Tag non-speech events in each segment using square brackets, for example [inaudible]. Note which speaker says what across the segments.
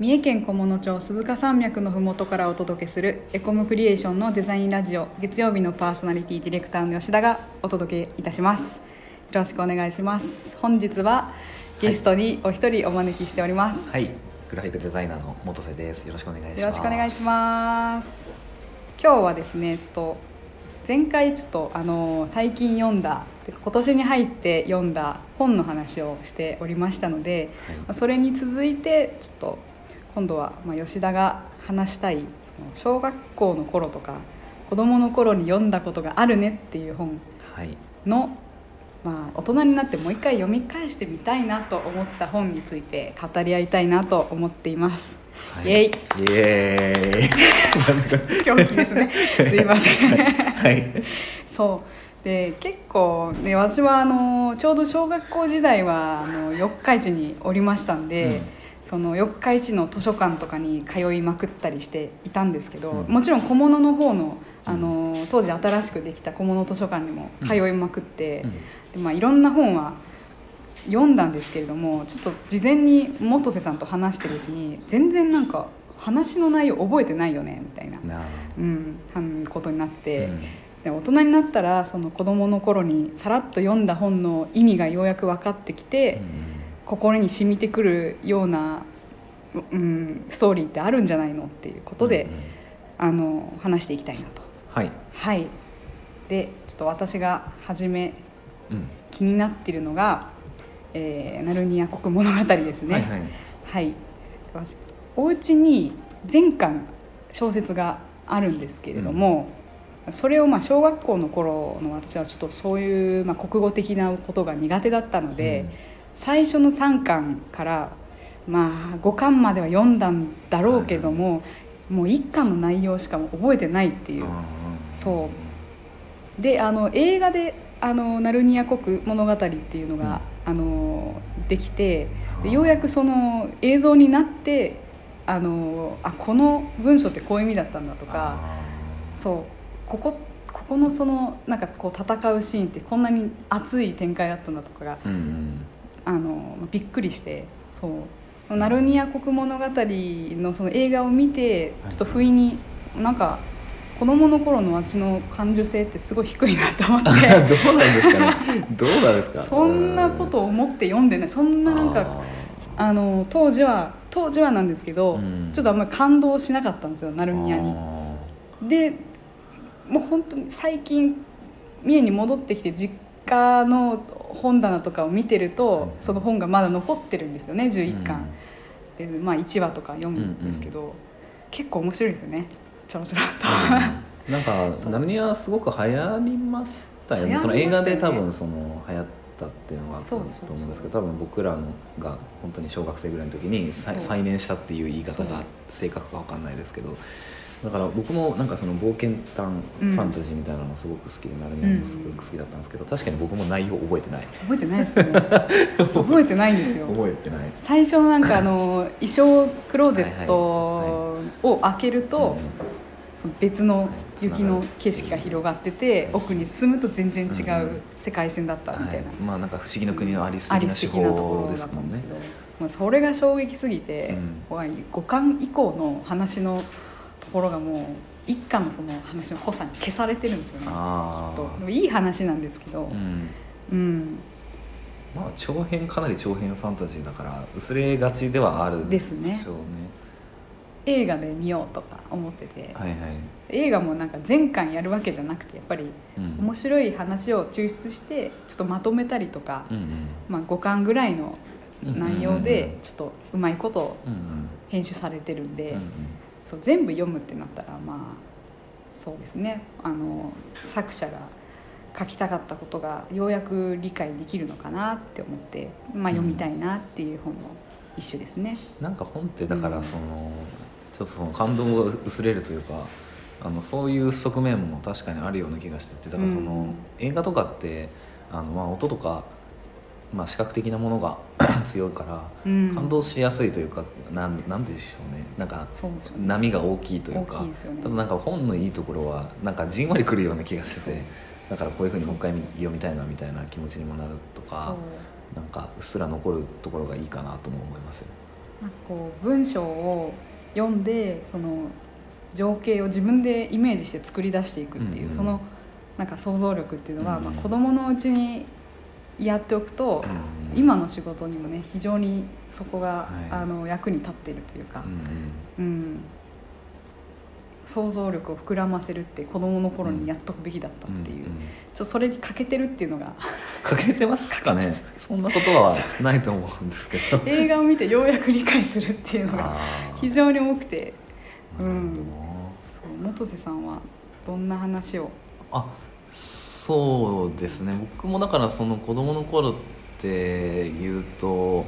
Speaker 1: 三重県菰野町鈴鹿山脈のふもとからお届けするエコムクリエーションのデザインラジオ月曜日のパーソナリティディレクターの吉田がお届けいたします。よろしくお願いします。本日はゲストにお一人お招きしております、
Speaker 2: はい、グラフィックデザイナーの元瀬です。よろしくお願いします。
Speaker 1: よろしくお願いします。今日はですねちょっと前回ちょっとあの最近読んだ今年に入って読んだ本の話をしておりましたので、
Speaker 2: はい。
Speaker 1: まあそれに続いてちょっと今度はまあ吉田が話したい小学校の頃とか子供の頃に読んだことがあるねっていう本
Speaker 2: はい、
Speaker 1: の、まあ、大人になってもう一回読み返してみたいなと思った本について語り合いたいなと思っています。
Speaker 2: はい、
Speaker 1: イエイ
Speaker 2: イエーイ。[laughs]
Speaker 1: 狂気ですね。[laughs] すいません。
Speaker 2: はい。
Speaker 1: そうで結構ね私はあのちょうど小学校時代はあの四日市におりましたんで、
Speaker 2: うん
Speaker 1: その四日市の図書館とかに通いまくったりしていたんですけど、
Speaker 2: うん
Speaker 1: もちろん小物の方のあの当時新しくできた小物図書館にも通いまくって、
Speaker 2: うん
Speaker 1: でまあ、いろんな本は読んだんですけれどもちょっと事前に元瀬さんと話してるうちに全然なんか話の内容覚えてないよねみたいな。うん、ことになって。
Speaker 2: うん
Speaker 1: で大人になったらその子供の頃にさらっと読んだ本の意味がようやく分かってきて、心に染みてくるような、うん、ストーリーってあるんじゃないのっていうことで、
Speaker 2: うんうん。
Speaker 1: あの話していきたいなと。
Speaker 2: はい。
Speaker 1: はい。でちょっと私が初め
Speaker 2: うん。
Speaker 1: 気になっているのが「えーナルニア国物語」ですね。
Speaker 2: はいはい。
Speaker 1: はい、私お家に全巻小説があるんですけれども、それをまあ小学校の頃の私はちょっとそういうまあ国語的なことが苦手だったので、
Speaker 2: うん
Speaker 1: 最初の3巻からまあ5巻までは読んだんだろうけども、もう1巻の内容しかも覚えてないっていう。そう。であの映画で「あのナルニア国物語」っていうのが、あのできてでようやくその映像になってあのあこの文章ってこういう意味だったんだとかそう。ここここのそのなんかこう戦うシーンってこんなに熱い展開だったんだとかが
Speaker 2: うんうん。
Speaker 1: あのびっくりしてそう。ナルニア国物語のその映画を見てちょっと不意になんか子供の頃の私の感受性ってすごい低いなと思って。[laughs]
Speaker 2: どうなんですかね。どうなんですか。
Speaker 1: そんなことを思って読んでない。そんななんかあの当時は当時はなんですけど、
Speaker 2: うん。
Speaker 1: ちょっとあんまり感動しなかったんですよナルニアに。でもう本当に最近三重に戻ってきて実家の本棚とかを見てると、
Speaker 2: はい
Speaker 1: その本がまだ残ってるんですよね11巻、でまあ1話とか読むんですけど、結構面白いですよねちょろちょろっと。
Speaker 2: うん。なんかナルニアすごく流行りましたよね。その映画で多分その流行ったっていうのがあったと思
Speaker 1: そう
Speaker 2: んですけど、多分僕らのが本当に小学生ぐらいの時に再燃したっていう言い方が正確かわかんないですけど。だから僕もなんかその冒険探フ
Speaker 1: うん
Speaker 2: ァンタジーみたいなのすごく好きで、ナルニアもすごく好きだったんですけど、確かに僕も内容覚えてない。
Speaker 1: 覚えてないですよ。ね覚えてないんですよ。
Speaker 2: 覚えてない
Speaker 1: 最初なんかあの衣装クローゼット
Speaker 2: はい
Speaker 1: を開けると、その別の雪の
Speaker 2: はい
Speaker 1: 景色が広がってて、
Speaker 2: はい。
Speaker 1: 奥に進むと全然違
Speaker 2: うん
Speaker 1: う世界線だったみたいな、
Speaker 2: はい、まあなんか不思議の国のアリス
Speaker 1: ア
Speaker 2: 的な手
Speaker 1: リス的なとこ
Speaker 2: 法ですもんね。
Speaker 1: それが衝撃すぎて、五巻以降の話のところがもう一巻のその話の濃さに消されてるんですよね。
Speaker 2: あ
Speaker 1: きっといい話なんですけど。
Speaker 2: あうん。
Speaker 1: うん、
Speaker 2: まあ長編かなり長編ファンタジーだから薄れがちではある
Speaker 1: ですね
Speaker 2: しょうね。
Speaker 1: 映画で見ようとか思ってて、
Speaker 2: はいはい、
Speaker 1: 映画もなんか全巻やるわけじゃなくてやっぱり
Speaker 2: うん、
Speaker 1: 面白い話を抽出してちょっとまとめたりとか、
Speaker 2: うんうん。
Speaker 1: まあ、5巻ぐらいの内容
Speaker 2: うんうんうん
Speaker 1: でちょっとうまいこと
Speaker 2: うん
Speaker 1: 編集されてるんで、
Speaker 2: うん
Speaker 1: そう全部読むってなったらまあそうですね。あの作者が書きたかったことがようやく理解できるのかなって思って、まあ、読みたいなっていう本の一種ですね。
Speaker 2: なんか本ってだか
Speaker 1: うん。
Speaker 2: らその、ちょっとその感動が薄れるというかあのそういう側面も確かにあるような気がしててだからその、
Speaker 1: うん。
Speaker 2: 映画とかってあの、まあ、音とか、まあ、視覚的なものが [clears throat] 強いから
Speaker 1: うん。
Speaker 2: 感動しやすいというか、なんなんでしょうね。なんか波が大きいという
Speaker 1: 大
Speaker 2: か
Speaker 1: ね。
Speaker 2: ただなんか本のいいところはなんかじんわりくるような気がしててだからこういうふうにもう一回読みたいなみたいな気持ちにもなると
Speaker 1: そ
Speaker 2: か
Speaker 1: う。
Speaker 2: なんかうっすら残るところがいいかなとも思いますよ。
Speaker 1: なんかこう文章を読んでその情景を自分でイメージして作り出していくっていう、
Speaker 2: うんうん。
Speaker 1: そのなんか想像力っていうのは、
Speaker 2: うんうん。
Speaker 1: まあ、子供のうちにやっておくと、
Speaker 2: うん。
Speaker 1: 今の仕事にもね非常にそこが、
Speaker 2: はい。
Speaker 1: あの役に立っているというか
Speaker 2: う、ん
Speaker 1: うん。想像力を膨らませるって子供の頃にやっとくべきだったっていう、
Speaker 2: んん
Speaker 1: ちょそれに欠けてるっていうのが。
Speaker 2: かけてますかね？[laughs] そんなことはないと思うんですけど。[laughs]
Speaker 1: 映画を見てようやく理解するっていうのが非常に多くて。
Speaker 2: なるほど。な
Speaker 1: そう元瀬さんはどんな話を？
Speaker 2: あそうですね。僕もだからその子供の頃っていうと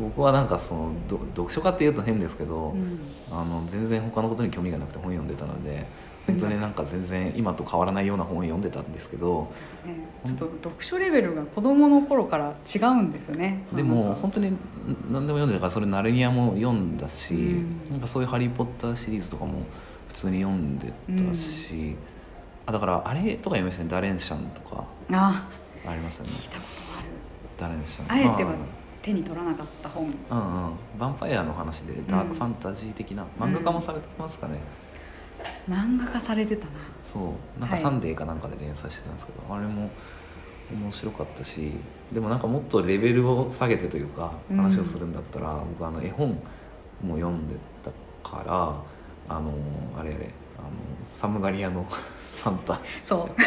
Speaker 2: 僕はなんかそのど読書家っていうと変ですけど、
Speaker 1: うん。
Speaker 2: あの全然他のことに興味がなくて本読んでたので本当になんか全然今と変わらないような本を読んでたんですけど
Speaker 1: ねちょっと読書レベルが子供の頃から違うんですよね。
Speaker 2: でも本当に何でも読んでるからそれナルニアも読んだし、
Speaker 1: うん。
Speaker 2: なんかそういう「ハリー・ポッター」シリーズとかも普通に読んでたし、あだからあれとか読みましたね「ダレンシャン」とか。
Speaker 1: あ。
Speaker 2: ありますよね。
Speaker 1: 聞いたことある。
Speaker 2: ダレンシャン。
Speaker 1: あえては
Speaker 2: ま
Speaker 1: 手に取らなかった本。
Speaker 2: あうんうん。ヴァンパイアの話でダークファンタジー的な、漫画化もされてますかね、
Speaker 1: 漫画化されてたな。
Speaker 2: そう。なんか
Speaker 1: はい「
Speaker 2: サンデー」かなんかで連載してたんですけど、あれも面白かったしでもなんかもっとレベルを下げてというか
Speaker 1: うん。
Speaker 2: 話をするんだったら、僕あの絵本も読んでたからあのあれあれあのサムガリアのサンタ。
Speaker 1: そう。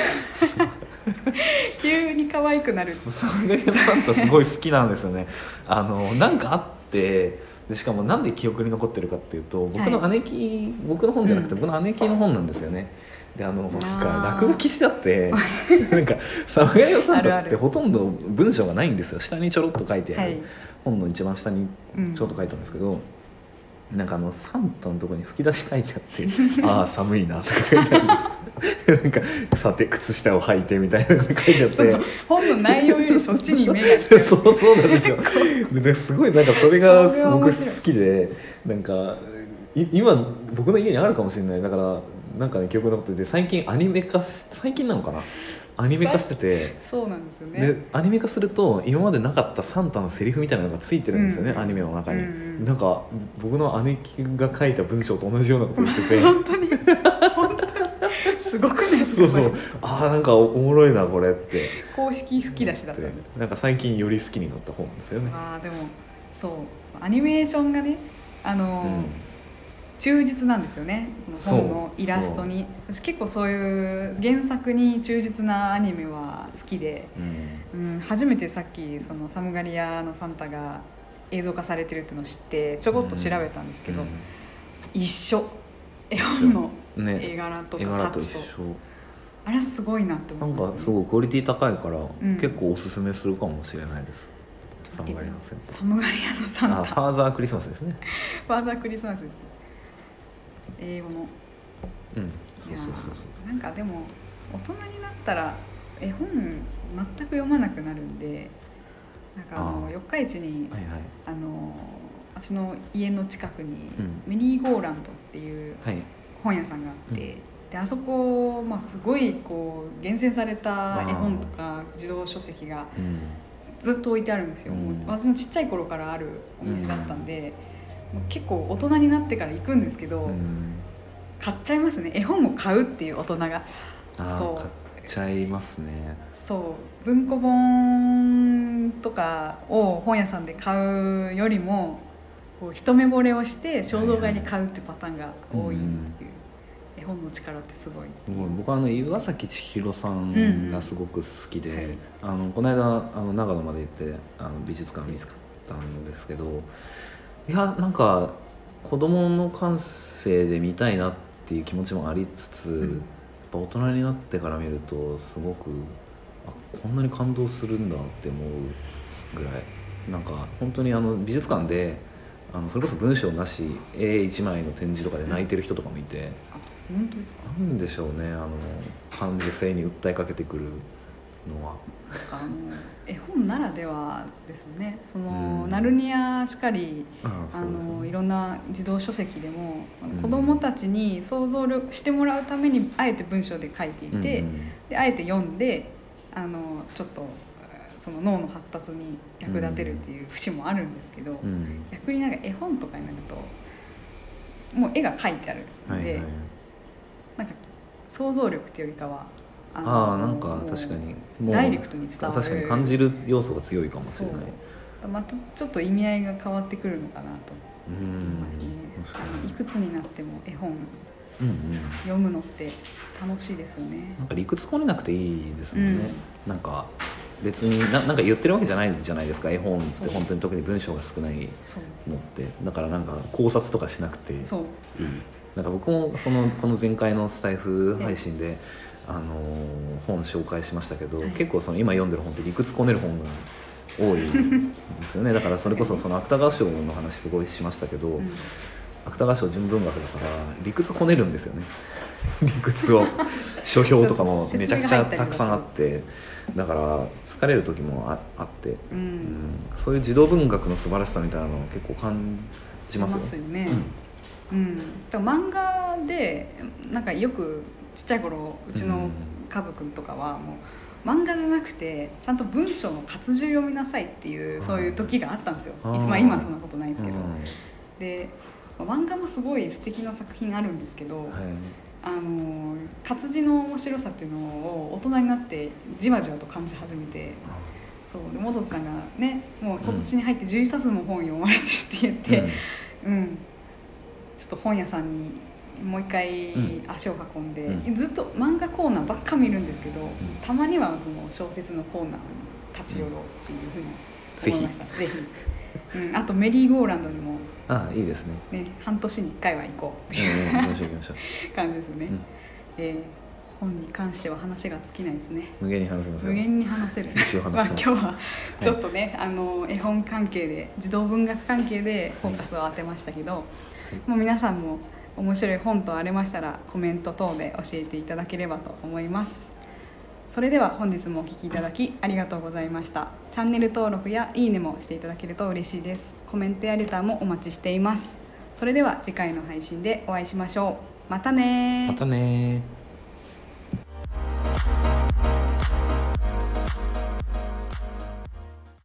Speaker 1: 急に可愛くなる。
Speaker 2: サムガリアのサンタすごい好きなんですよね。あのなんかあってでしかもなんで記憶に残ってるかっていうと僕の姉貴、僕の本じゃなくて僕の姉貴の本なんですよね。であのなんか落書きしてあって [laughs] なんかサムガリアのサンタってほとんど文章がないんですよ。下にちょろっと書いてある、
Speaker 1: はい。
Speaker 2: 本の一番下にちょっと書いてあるんですけど、なんかあのサンタのところに吹き出し書いてあって「[laughs] ああ寒いな」とか書いてあるんですよ。[laughs] なんか「さて靴下を履いて」みたいなのが書いてあっ
Speaker 1: そ
Speaker 2: て。
Speaker 1: の本の内容よりそっちに目が [laughs]
Speaker 2: そうそうなんですよ。でねすごいなんかそれがすごく好きでなんかい今僕の家にあるかもしれない。だからなんかね記憶に残ってて最近アニメ化し最近なのかなアニメ化してて
Speaker 1: そうなんですよね。
Speaker 2: でアニメ化すると今までなかったサンタのセリフみたいなのがついてるんですよね、
Speaker 1: うん。
Speaker 2: アニメの中に、
Speaker 1: うんうん
Speaker 2: なんか僕の姉貴が書いた文章と同じようなこと言ってて。[laughs]
Speaker 1: 本当に。本当に。すごくないですか
Speaker 2: そうそう。ああなんかおもろいなこれって。
Speaker 1: 公式吹き出しだった。
Speaker 2: なんか最近より好きになった本ですよね、
Speaker 1: ああでもそう。アニメーションがねあのー、
Speaker 2: うん
Speaker 1: 忠実なんですよね。
Speaker 2: そ
Speaker 1: のイラストに。私結構そういう原作に忠実なアニメは好きで、
Speaker 2: うん。
Speaker 1: うん、初めてさっきそのサムガリアのサンタが映像化されてるっていうのを知ってちょこっと調べたんですけど、
Speaker 2: うん。
Speaker 1: 一緒。絵本の
Speaker 2: ね。
Speaker 1: 絵柄とかタッチと。
Speaker 2: 緒。
Speaker 1: あれすごいなって
Speaker 2: な
Speaker 1: 思います、
Speaker 2: んかすごいクオリティ高いから、
Speaker 1: ん。
Speaker 2: 結構おすすめするかもしれないです。サムガリアの先
Speaker 1: サムガリアのサンタ。
Speaker 2: あファーザークリスマスですね。
Speaker 1: ファーザークリスマスです英語の。
Speaker 2: うん。そうそうそうそう
Speaker 1: なんかでも大人になったら絵本全く読まなくなるんでなんかあの四日市に
Speaker 2: はいはい。
Speaker 1: あの私の家の近くに
Speaker 2: うん。
Speaker 1: メリーゴーランドっていう
Speaker 2: はい。
Speaker 1: 本屋さんがあって、であそこ、まあ、すごいこう厳選された絵本とか児童書籍が
Speaker 2: うん。
Speaker 1: ずっと置いてあるんですよ、
Speaker 2: うん。
Speaker 1: もう私のちっちゃい頃からあるお店だったんで、結構大人になってから行くんですけど、
Speaker 2: うん。
Speaker 1: 買っちゃいますね。絵本を買うっていう大人が。そう。
Speaker 2: 買っちゃいますね。
Speaker 1: そう。文庫本とかを本屋さんで買うよりもこう一目惚れをして衝動買いに買うっていうパターンが多いっていう、絵本の力ってすごい。
Speaker 2: 僕はあの岩崎千尋さんがすごく好きで、
Speaker 1: うん。はい
Speaker 2: あのこの間あの長野まで行ってあの美術館見つかったんですけどいやなんか子供の感性で見たいなっていう気持ちもありつつ、
Speaker 1: うん。
Speaker 2: やっぱ大人になってから見るとすごくあこんなに感動するんだって思うぐらい。なんか本当にあの美術館であのそれこそ文章なし絵一枚の展示とかで泣いてる人とかもいて。
Speaker 1: あ本当ですか？
Speaker 2: なんでしょうねあの感受性に訴えかけてくるのは。
Speaker 1: あの絵本ならではですよね。その、
Speaker 2: うん
Speaker 1: ナルニアしかり
Speaker 2: あ
Speaker 1: のいろんな児童書籍でも
Speaker 2: うん。
Speaker 1: 子どもたちに想像力してもらうためにあえて文章で書いていて、
Speaker 2: うんうん
Speaker 1: であえて読んであのちょっとその脳の発達に役立てるっていう節もあるんですけど、
Speaker 2: うん。
Speaker 1: 逆になんか絵本とかになるともう絵が描いてあるんで、
Speaker 2: はいはい
Speaker 1: なんか想像力っていうよりかはあの
Speaker 2: ああなんか確かにもう
Speaker 1: ダイレクトに伝わる
Speaker 2: 確かに感じる要素が強いかもしれない
Speaker 1: またちょっと意味合いが変わってくるのかなと。
Speaker 2: うん。
Speaker 1: 思いますね、いくつになっても絵本。
Speaker 2: にうんうん。
Speaker 1: 読むのって楽しいですよね。
Speaker 2: なんか理屈こねなくていいですもんね、なんか別にななんか言ってるわけじゃないじゃないですか。絵本って本当に特に文章が少ないのって。だからなんか考察とかしなくていい。なんか僕もそのこの前回のスタイフ配信で、あのー本紹介しましたけど、
Speaker 1: はい。
Speaker 2: 結構その今読んでる本って理屈こねる本が多いんですよね。だからそれこそその芥川賞の話すごいしましたけど、
Speaker 1: うん。
Speaker 2: 芥川賞純文学だから理屈こねるんですよね。[laughs] 理屈を。書評とかもめちゃくちゃたくさんあって。だから疲れる時もああって、
Speaker 1: う
Speaker 2: うん。ん、そういう児童文学の素晴らしさみたいなのを結構感じますよ。
Speaker 1: しよね。うん、だから漫画でなんかよくちっちゃい頃うちの家族とかはもう漫画じゃなくてちゃんと文章の活字読みなさいっていうそういう時があったんですよ、
Speaker 2: あー。
Speaker 1: まあ、今はそんなことないですけど、
Speaker 2: うん。
Speaker 1: でまあ漫画もすごい素敵な作品あるんですけど、
Speaker 2: はい。
Speaker 1: あの活字の面白さっていうのを大人になってじわじわと感じ始めてそう。で元津さんがねもう今年に入って11冊も本読まれてるって言って、うん。ちょっと本屋さんにもう一回
Speaker 2: うん。
Speaker 1: 足を運んで、
Speaker 2: う
Speaker 1: ずっと漫画コーナーばっか見るんですけど、たまにはもう小説のコーナーに立ち寄ろうっていうふうに思いました、ぜひ、うん、あとメリーゴーランドにも、
Speaker 2: あいいですね。
Speaker 1: ね、半年に1回は行こうって
Speaker 2: うん
Speaker 1: いう
Speaker 2: う。
Speaker 1: 感じですね、
Speaker 2: うん。
Speaker 1: えー本に関しては話が尽きないですね。
Speaker 2: 無限に話せますよ。
Speaker 1: 無限に話せる。まあ、今日はちょっとね、あの絵本関係で児童文学関係でフォーカスを当てましたけど、もう皆さんも面白い本とありましたらコメント等で教えていただければと思います。それでは本日もお聴きいただきありがとうございました。チャンネル登録やいいねもしていただけると嬉しいです。コメントやレターもお待ちしています。それでは次回の配信でお会いしましょう。またねー。
Speaker 2: またねー。